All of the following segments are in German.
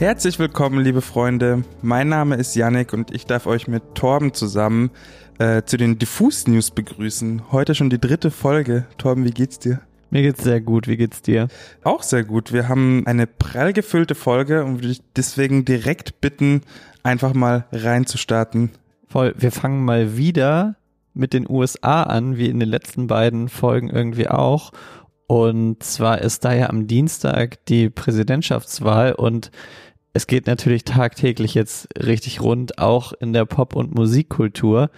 Herzlich willkommen, liebe Freunde. Mein Name ist Yannick und ich darf euch mit Torben zusammen äh, zu den Diffus News begrüßen. Heute schon die dritte Folge. Torben, wie geht's dir? Mir geht's sehr gut. Wie geht's dir? Auch sehr gut. Wir haben eine prall gefüllte Folge und würde dich deswegen direkt bitten, einfach mal reinzustarten. Voll. Wir fangen mal wieder mit den USA an, wie in den letzten beiden Folgen irgendwie auch. Und zwar ist da ja am Dienstag die Präsidentschaftswahl und es geht natürlich tagtäglich jetzt richtig rund, auch in der Pop- und Musikkultur.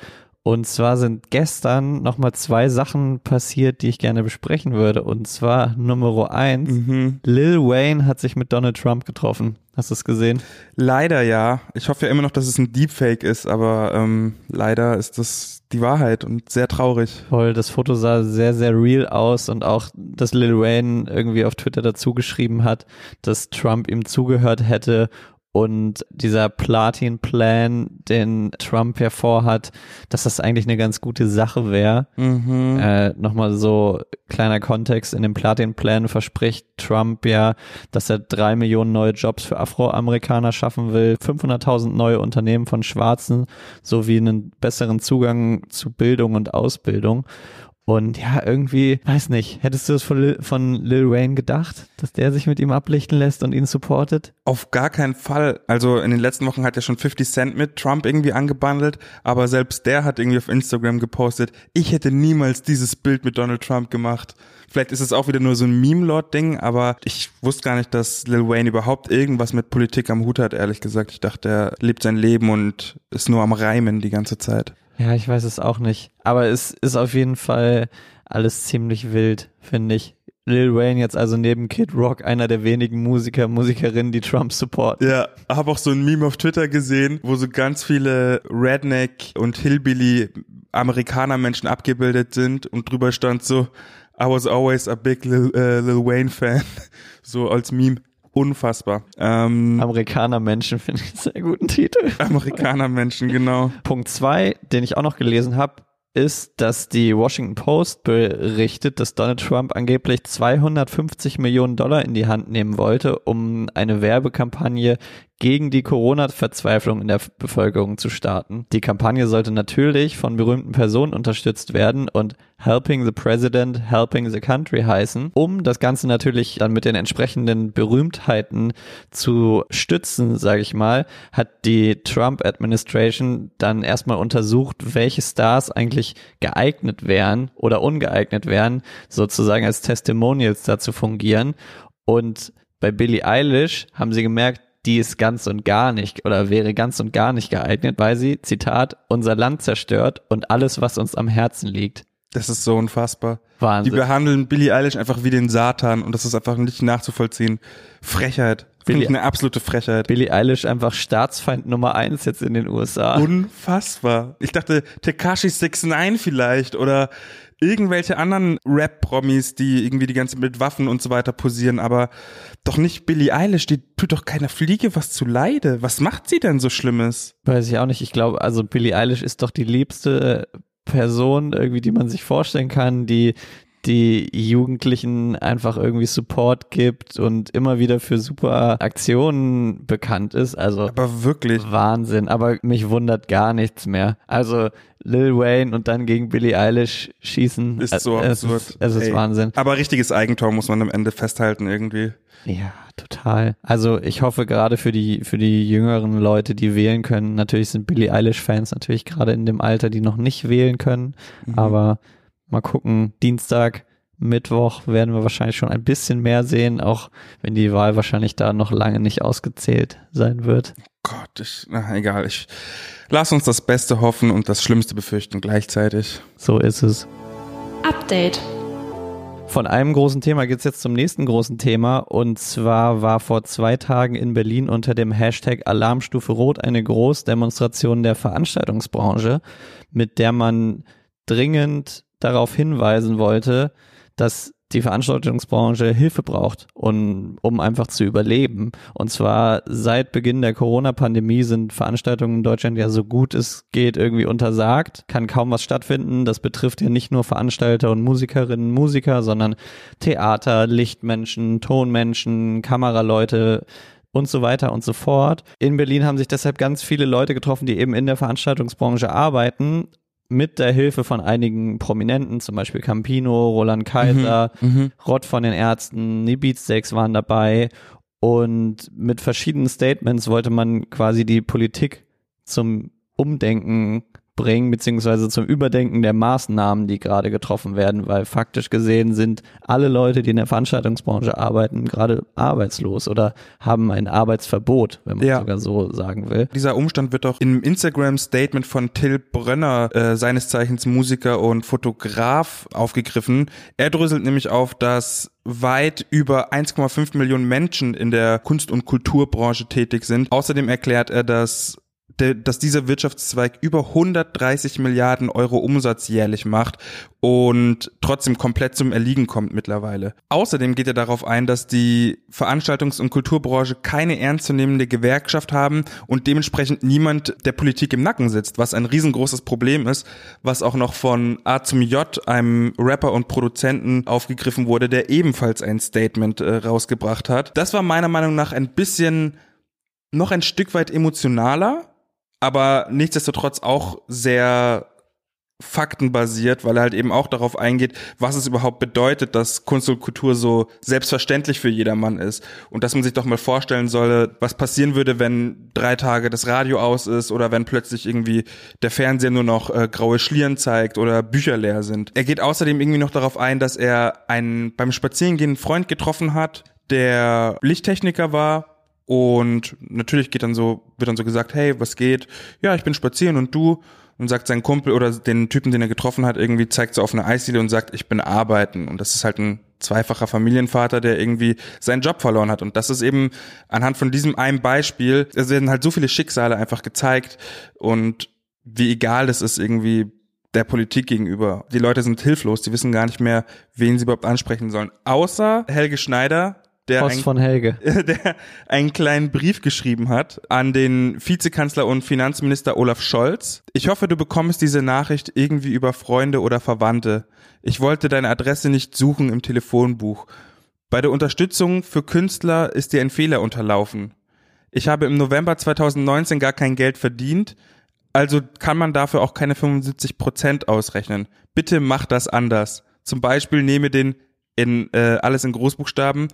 Und zwar sind gestern nochmal zwei Sachen passiert, die ich gerne besprechen würde. Und zwar Nummer eins, mhm. Lil Wayne hat sich mit Donald Trump getroffen. Hast du es gesehen? Leider ja. Ich hoffe ja immer noch, dass es ein Deepfake ist, aber ähm, leider ist das die Wahrheit und sehr traurig. Voll, das Foto sah sehr, sehr real aus und auch, dass Lil Wayne irgendwie auf Twitter dazu geschrieben hat, dass Trump ihm zugehört hätte und dieser Platin-Plan, den Trump ja vorhat, dass das eigentlich eine ganz gute Sache wäre. Mhm. Äh, Nochmal so kleiner Kontext, in dem Platin-Plan verspricht Trump ja, dass er drei Millionen neue Jobs für Afroamerikaner schaffen will, 500.000 neue Unternehmen von Schwarzen sowie einen besseren Zugang zu Bildung und Ausbildung. Und ja, irgendwie, weiß nicht, hättest du es von Lil, von Lil Wayne gedacht, dass der sich mit ihm ablichten lässt und ihn supportet? Auf gar keinen Fall. Also in den letzten Wochen hat er schon 50 Cent mit Trump irgendwie angebandelt, aber selbst der hat irgendwie auf Instagram gepostet, ich hätte niemals dieses Bild mit Donald Trump gemacht. Vielleicht ist es auch wieder nur so ein Meme-Lord-Ding, aber ich wusste gar nicht, dass Lil Wayne überhaupt irgendwas mit Politik am Hut hat, ehrlich gesagt. Ich dachte, er lebt sein Leben und ist nur am Reimen die ganze Zeit. Ja, ich weiß es auch nicht. Aber es ist auf jeden Fall alles ziemlich wild, finde ich. Lil Wayne jetzt also neben Kid Rock einer der wenigen Musiker, Musikerinnen, die Trump supporten. Ja, habe auch so ein Meme auf Twitter gesehen, wo so ganz viele Redneck und Hillbilly Amerikaner Menschen abgebildet sind und drüber stand so I was always a big Lil, uh, Lil Wayne fan, so als Meme. Unfassbar. Ähm, Amerikaner-Menschen finde ich einen sehr guten Titel. Amerikaner-Menschen, genau. Punkt zwei, den ich auch noch gelesen habe, ist, dass die Washington Post berichtet, dass Donald Trump angeblich 250 Millionen Dollar in die Hand nehmen wollte, um eine Werbekampagne gegen die Corona-Verzweiflung in der Bevölkerung zu starten. Die Kampagne sollte natürlich von berühmten Personen unterstützt werden und Helping the President, Helping the Country heißen, um das Ganze natürlich dann mit den entsprechenden Berühmtheiten zu stützen, sage ich mal, hat die Trump-Administration dann erstmal untersucht, welche Stars eigentlich geeignet wären oder ungeeignet wären, sozusagen als Testimonials dazu fungieren. Und bei Billie Eilish haben sie gemerkt, die ist ganz und gar nicht oder wäre ganz und gar nicht geeignet, weil sie, Zitat, unser Land zerstört und alles, was uns am Herzen liegt. Das ist so unfassbar. Wahnsinn. Die behandeln Billie Eilish einfach wie den Satan und das ist einfach nicht nachzuvollziehen. Frechheit. Billie, eine absolute Frechheit. Billie Eilish einfach Staatsfeind Nummer eins jetzt in den USA. Unfassbar. Ich dachte Tekashi 69 vielleicht oder irgendwelche anderen Rap-Promis, die irgendwie die ganze mit Waffen und so weiter posieren, aber doch nicht Billie Eilish, die tut doch keiner Fliege was zu Leide. Was macht sie denn so Schlimmes? Weiß ich auch nicht. Ich glaube, also Billie Eilish ist doch die liebste Person irgendwie, die man sich vorstellen kann, die die Jugendlichen einfach irgendwie Support gibt und immer wieder für super Aktionen bekannt ist. Also aber wirklich Wahnsinn. Aber mich wundert gar nichts mehr. Also Lil Wayne und dann gegen Billie Eilish schießen. Ist so es absurd. Ist, es ist Ey. Wahnsinn. Aber richtiges Eigentor muss man am Ende festhalten irgendwie. Ja, total. Also ich hoffe gerade für die für die jüngeren Leute, die wählen können. Natürlich sind Billie Eilish Fans natürlich gerade in dem Alter, die noch nicht wählen können. Mhm. Aber Mal gucken, Dienstag, Mittwoch werden wir wahrscheinlich schon ein bisschen mehr sehen, auch wenn die Wahl wahrscheinlich da noch lange nicht ausgezählt sein wird. Oh Gott, ich, na egal, ich lass uns das Beste hoffen und das Schlimmste befürchten gleichzeitig. So ist es. Update. Von einem großen Thema geht's jetzt zum nächsten großen Thema. Und zwar war vor zwei Tagen in Berlin unter dem Hashtag Alarmstufe Rot eine Großdemonstration der Veranstaltungsbranche, mit der man dringend darauf hinweisen wollte, dass die Veranstaltungsbranche Hilfe braucht, um, um einfach zu überleben. Und zwar seit Beginn der Corona-Pandemie sind Veranstaltungen in Deutschland ja so gut es geht irgendwie untersagt, kann kaum was stattfinden. Das betrifft ja nicht nur Veranstalter und Musikerinnen Musiker, sondern Theater, Lichtmenschen, Tonmenschen, Kameraleute, und so weiter und so fort. In Berlin haben sich deshalb ganz viele Leute getroffen, die eben in der Veranstaltungsbranche arbeiten mit der Hilfe von einigen Prominenten, zum Beispiel Campino, Roland Kaiser, Mhm, mhm. Rott von den Ärzten, die Beatsteaks waren dabei und mit verschiedenen Statements wollte man quasi die Politik zum Umdenken bringen, beziehungsweise zum Überdenken der Maßnahmen, die gerade getroffen werden, weil faktisch gesehen sind alle Leute, die in der Veranstaltungsbranche arbeiten, gerade arbeitslos oder haben ein Arbeitsverbot, wenn man Ja. sogar so sagen will. Dieser Umstand wird auch im Instagram-Statement von Till Brönner, äh, seines Zeichens Musiker und Fotograf, aufgegriffen. Er dröselt nämlich auf, dass weit über 1,5 Millionen Menschen in der Kunst- und Kulturbranche tätig sind. Außerdem erklärt er, dass dass dieser Wirtschaftszweig über 130 Milliarden Euro Umsatz jährlich macht und trotzdem komplett zum Erliegen kommt mittlerweile. Außerdem geht er darauf ein, dass die Veranstaltungs- und Kulturbranche keine ernstzunehmende Gewerkschaft haben und dementsprechend niemand der Politik im Nacken sitzt, was ein riesengroßes Problem ist, was auch noch von A zum J, einem Rapper und Produzenten, aufgegriffen wurde, der ebenfalls ein Statement äh, rausgebracht hat. Das war meiner Meinung nach ein bisschen noch ein Stück weit emotionaler, aber nichtsdestotrotz auch sehr faktenbasiert, weil er halt eben auch darauf eingeht, was es überhaupt bedeutet, dass Kunst und Kultur so selbstverständlich für jedermann ist. Und dass man sich doch mal vorstellen solle, was passieren würde, wenn drei Tage das Radio aus ist oder wenn plötzlich irgendwie der Fernseher nur noch äh, graue Schlieren zeigt oder Bücher leer sind. Er geht außerdem irgendwie noch darauf ein, dass er einen beim Spazierengehen Freund getroffen hat, der Lichttechniker war und natürlich geht dann so, wird dann so gesagt, hey, was geht? Ja, ich bin spazieren und du? Und sagt sein Kumpel oder den Typen, den er getroffen hat, irgendwie zeigt so auf eine Eisdiele und sagt, ich bin arbeiten. Und das ist halt ein zweifacher Familienvater, der irgendwie seinen Job verloren hat. Und das ist eben anhand von diesem einen Beispiel, es werden halt so viele Schicksale einfach gezeigt und wie egal das ist irgendwie der Politik gegenüber. Die Leute sind hilflos, die wissen gar nicht mehr, wen sie überhaupt ansprechen sollen. Außer Helge Schneider, der Post ein- von Helge. der einen kleinen Brief geschrieben hat an den Vizekanzler und Finanzminister Olaf Scholz. Ich hoffe, du bekommst diese Nachricht irgendwie über Freunde oder Verwandte. Ich wollte deine Adresse nicht suchen im Telefonbuch. Bei der Unterstützung für Künstler ist dir ein Fehler unterlaufen. Ich habe im November 2019 gar kein Geld verdient, also kann man dafür auch keine 75 Prozent ausrechnen. Bitte mach das anders. Zum Beispiel nehme den in äh, alles in Großbuchstaben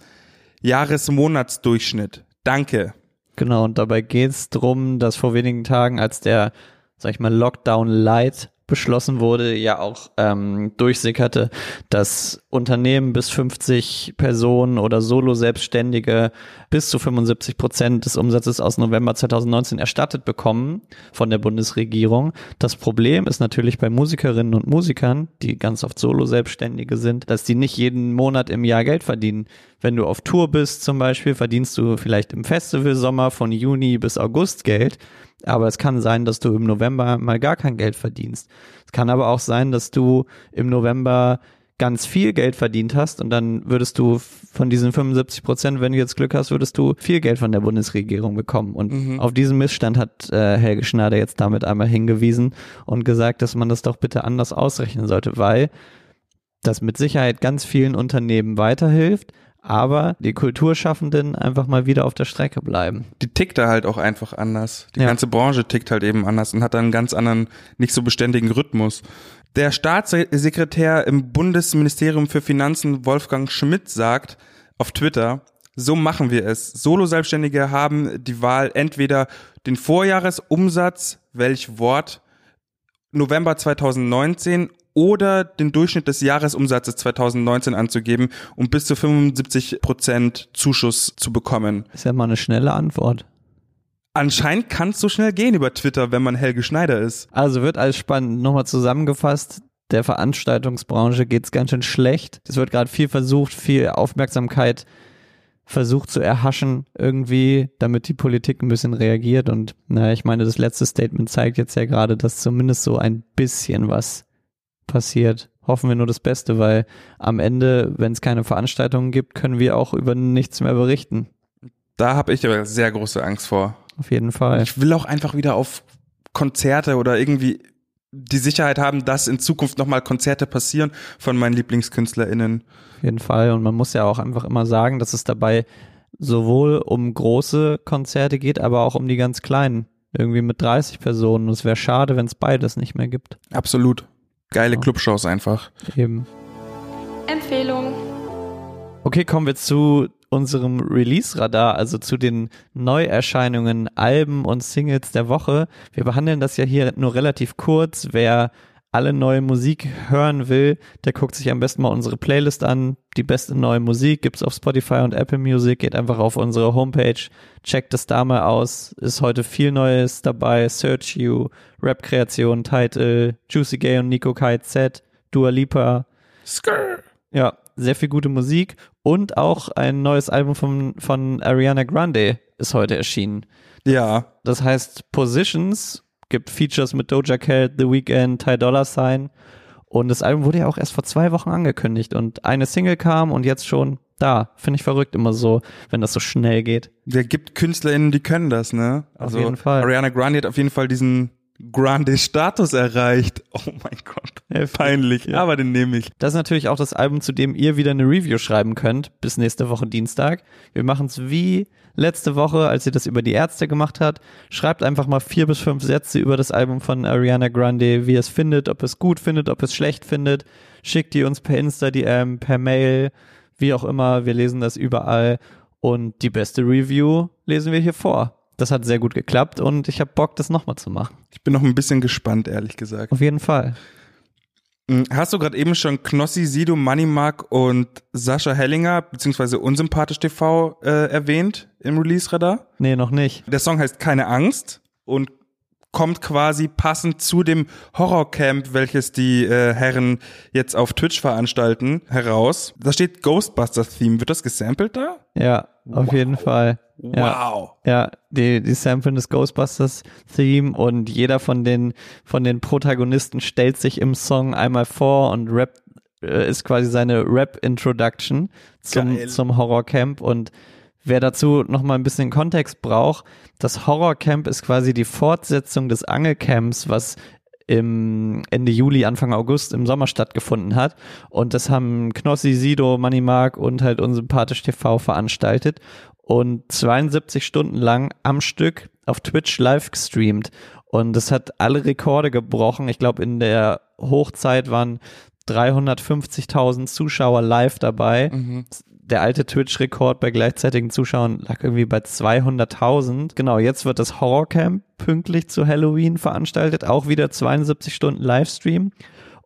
Jahresmonatsdurchschnitt. Danke. Genau, und dabei geht's drum, dass vor wenigen Tagen, als der, sag ich mal, Lockdown Light beschlossen wurde, ja auch ähm, durchsickerte, dass Unternehmen bis 50 Personen oder Solo-Selbstständige bis zu 75 Prozent des Umsatzes aus November 2019 erstattet bekommen von der Bundesregierung. Das Problem ist natürlich bei Musikerinnen und Musikern, die ganz oft Solo-Selbstständige sind, dass die nicht jeden Monat im Jahr Geld verdienen. Wenn du auf Tour bist zum Beispiel, verdienst du vielleicht im Festivalsommer von Juni bis August Geld. Aber es kann sein, dass du im November mal gar kein Geld verdienst. Es kann aber auch sein, dass du im November ganz viel Geld verdient hast und dann würdest du von diesen 75 Prozent, wenn du jetzt Glück hast, würdest du viel Geld von der Bundesregierung bekommen. Und Mhm. auf diesen Missstand hat äh, Helge Schneider jetzt damit einmal hingewiesen und gesagt, dass man das doch bitte anders ausrechnen sollte, weil das mit Sicherheit ganz vielen Unternehmen weiterhilft, aber die Kulturschaffenden einfach mal wieder auf der Strecke bleiben. Die tickt da halt auch einfach anders. Die Ja. ganze Branche tickt halt eben anders und hat dann einen ganz anderen, nicht so beständigen Rhythmus. Der Staatssekretär im Bundesministerium für Finanzen, Wolfgang Schmidt, sagt auf Twitter, so machen wir es. Solo-Selbstständige haben die Wahl, entweder den Vorjahresumsatz, welch Wort, November 2019 oder den Durchschnitt des Jahresumsatzes 2019 anzugeben, um bis zu 75 Prozent Zuschuss zu bekommen. Ist ja mal eine schnelle Antwort. Anscheinend kann es so schnell gehen über Twitter, wenn man Helge Schneider ist. Also wird alles spannend. Nochmal zusammengefasst, der Veranstaltungsbranche geht's ganz schön schlecht. Es wird gerade viel versucht, viel Aufmerksamkeit versucht zu erhaschen irgendwie, damit die Politik ein bisschen reagiert. Und naja, ich meine, das letzte Statement zeigt jetzt ja gerade, dass zumindest so ein bisschen was passiert. Hoffen wir nur das Beste, weil am Ende, wenn es keine Veranstaltungen gibt, können wir auch über nichts mehr berichten. Da habe ich aber sehr große Angst vor. Auf jeden Fall. Ich will auch einfach wieder auf Konzerte oder irgendwie die Sicherheit haben, dass in Zukunft nochmal Konzerte passieren von meinen LieblingskünstlerInnen. Auf jeden Fall. Und man muss ja auch einfach immer sagen, dass es dabei sowohl um große Konzerte geht, aber auch um die ganz kleinen. Irgendwie mit 30 Personen. Es wäre schade, wenn es beides nicht mehr gibt. Absolut. Geile Ja. Clubshows einfach. Eben. Empfehlung. Okay, kommen wir zu unserem Release-Radar, also zu den Neuerscheinungen, Alben und Singles der Woche. Wir behandeln das ja hier nur relativ kurz. Wer alle neue Musik hören will, der guckt sich am besten mal unsere Playlist an. Die beste neue Musik gibt's auf Spotify und Apple Music. Geht einfach auf unsere Homepage, checkt es da mal aus. Ist heute viel Neues dabei. Search You, Rap-Kreation, Title, Juicy Gay und Nico Kai Z, Dua Lipa, Skrr. ja, sehr viel gute Musik und auch ein neues Album von, von Ariana Grande ist heute erschienen. Ja, Das heißt Positions, gibt Features mit Doja Cat, The Weeknd, Ty Dolla Sign und das Album wurde ja auch erst vor zwei Wochen angekündigt und eine Single kam und jetzt schon da. Finde ich verrückt immer so, wenn das so schnell geht. der gibt KünstlerInnen, die können das, ne? Also jeden Fall. Ariana Grande hat auf jeden Fall diesen Grande-Status erreicht. Oh mein Gott. Heftig. Peinlich, Ja. aber den nehme ich. Das ist natürlich auch das Album, zu dem ihr wieder eine Review schreiben könnt, bis nächste Woche Dienstag. Wir machen es wie letzte Woche, als ihr das über die Ärzte gemacht habt. Schreibt einfach mal vier bis fünf Sätze über das Album von Ariana Grande, wie ihr es findet, ob es gut findet, ob es schlecht findet. Schickt die uns per Insta-DM, per Mail, wie auch immer. Wir lesen das überall. Und die beste Review lesen wir hier vor. Das hat sehr gut geklappt und ich habe Bock, das nochmal zu machen. Ich bin noch ein bisschen gespannt, ehrlich gesagt. Auf jeden Fall. Hm, Hast du gerade eben schon Knossi, Sido, Moneymark und Sascha Hellinger, beziehungsweise Unsympathisch TV, äh, erwähnt im Release-Radar? Nee, noch nicht. Der Song heißt Keine Angst und kommt quasi passend zu dem Horrorcamp, welches die äh, Herren jetzt auf Twitch veranstalten, heraus. Da steht Ghostbusters-Theme. Wird das gesampelt da? Ja, auf jeden Fall. Ja. Wow. Ja, die, die samplen das Ghostbusters-Theme und jeder von den, von den Protagonisten stellt sich im Song einmal vor und Rap äh, ist quasi seine Rap-Introduction zum, Geil. zum Horrorcamp und wer dazu nochmal ein bisschen Kontext braucht, das Horrorcamp ist quasi die Fortsetzung des Angelcamps, was im Ende Juli, Anfang August im Sommer stattgefunden hat. Und das haben Knossi, Sido, Money Mark und halt Unsympathisch TV veranstaltet und 72 Stunden lang am Stück auf Twitch live gestreamt. Und das hat alle Rekorde gebrochen. Ich glaube, in der Hochzeit waren 350.000 Zuschauer live dabei. Der alte Twitch-Rekord bei gleichzeitigen Zuschauern lag irgendwie bei 200.000. Genau, jetzt wird das Horrorcamp pünktlich zu Halloween veranstaltet. Auch wieder 72 Stunden Livestream.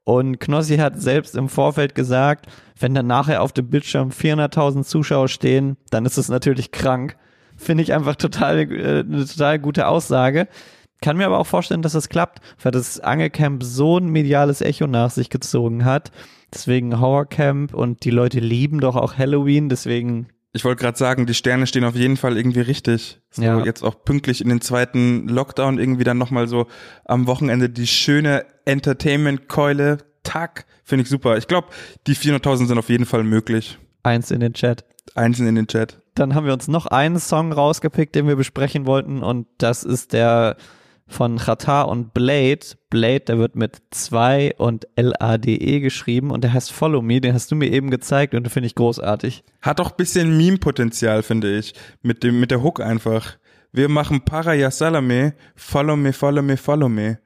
Und Knossi hat selbst im Vorfeld gesagt, wenn dann nachher auf dem Bildschirm 400.000 Zuschauer stehen, dann ist es natürlich krank. Finde ich einfach total, äh, eine total gute Aussage. Kann mir aber auch vorstellen, dass es klappt, weil das Angelcamp so ein mediales Echo nach sich gezogen hat. Deswegen Horrorcamp und die Leute lieben doch auch Halloween, deswegen Ich wollte gerade sagen, die Sterne stehen auf jeden Fall irgendwie richtig. So Ja. jetzt auch pünktlich in den zweiten Lockdown irgendwie dann nochmal so am Wochenende die schöne Entertainment-Keule. Tack, finde ich super. Ich glaube, die 400.000 sind auf jeden Fall möglich. eins in den Chat. Einzeln in den Chat. Dann haben wir uns noch einen Song rausgepickt, den wir besprechen wollten und das ist der von Chata und Blade. Blade, der wird mit 2 und L-A-D-E geschrieben und der heißt Follow Me, den hast du mir eben gezeigt und den finde ich großartig. Hat auch bisschen Meme-Potenzial, finde ich. Mit dem, mit der Hook einfach. Wir machen Paraya Salame, follow me, follow me, follow me.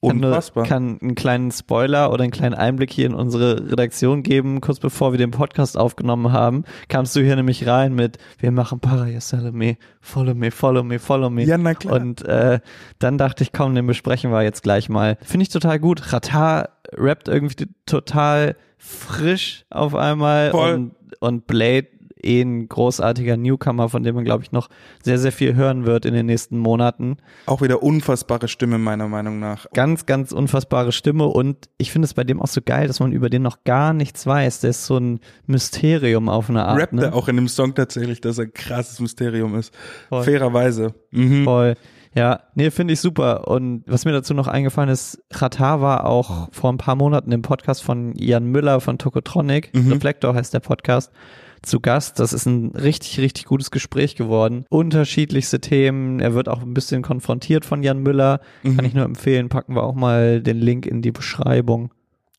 Kann nur- Unfassbar. kann einen kleinen Spoiler oder einen kleinen Einblick hier in unsere Redaktion geben. Kurz bevor wir den Podcast aufgenommen haben, kamst du hier nämlich rein mit Wir machen Paraya Salome, follow me, follow me, follow me. Ja, na klar. Und äh, dann dachte ich, komm, den besprechen wir jetzt gleich mal. Finde ich total gut. Rata rappt irgendwie total frisch auf einmal Voll. und, und Blade eh ein großartiger Newcomer, von dem man, glaube ich, noch sehr, sehr viel hören wird in den nächsten Monaten. Auch wieder unfassbare Stimme, meiner Meinung nach. Ganz, ganz unfassbare Stimme und ich finde es bei dem auch so geil, dass man über den noch gar nichts weiß. Der ist so ein Mysterium auf eine Art. Rappt ne? er auch in dem Song tatsächlich, dass er ein krasses Mysterium ist. Voll. Fairerweise. Mhm. Voll. Ja, nee, finde ich super. Und was mir dazu noch eingefallen ist, Qatar war auch vor ein paar Monaten im Podcast von Jan Müller von Tokotronic, Mhm. Reflektor heißt der Podcast, zu Gast. Das ist ein richtig, richtig gutes Gespräch geworden. Unterschiedlichste Themen. Er wird auch ein bisschen konfrontiert von Jan Müller. Mhm. Kann ich nur empfehlen. Packen wir auch mal den Link in die Beschreibung.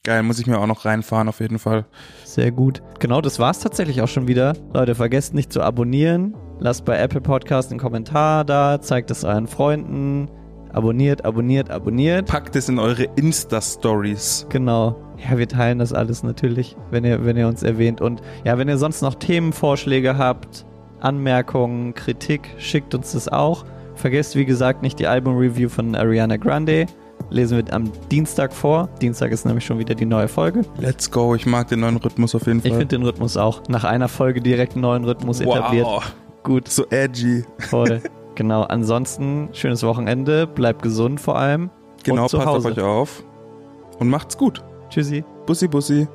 Geil, muss ich mir auch noch reinfahren auf jeden Fall. Sehr gut. Genau, das war's tatsächlich auch schon wieder. Leute, vergesst nicht zu abonnieren. Lasst bei Apple Podcast einen Kommentar da, zeigt es euren Freunden. Abonniert, abonniert, abonniert. Packt es in eure Insta-Stories. Genau. Ja, wir teilen das alles natürlich, wenn ihr, wenn ihr uns erwähnt. Und ja, wenn ihr sonst noch Themenvorschläge habt, Anmerkungen, Kritik, schickt uns das auch. Vergesst, wie gesagt, nicht die Album-Review von Ariana Grande. Lesen wir am Dienstag vor. Dienstag ist nämlich schon wieder die neue Folge. Let's go, ich mag den neuen Rhythmus auf jeden Fall. Ich finde den Rhythmus auch. Nach einer Folge direkt einen neuen Rhythmus etabliert. wow, Gut, so edgy. voll. genau. Ansonsten, schönes Wochenende. Bleibt gesund vor allem. Genau, passt auf euch auf. Und macht's gut. Tschüssi. Bussi, bussi.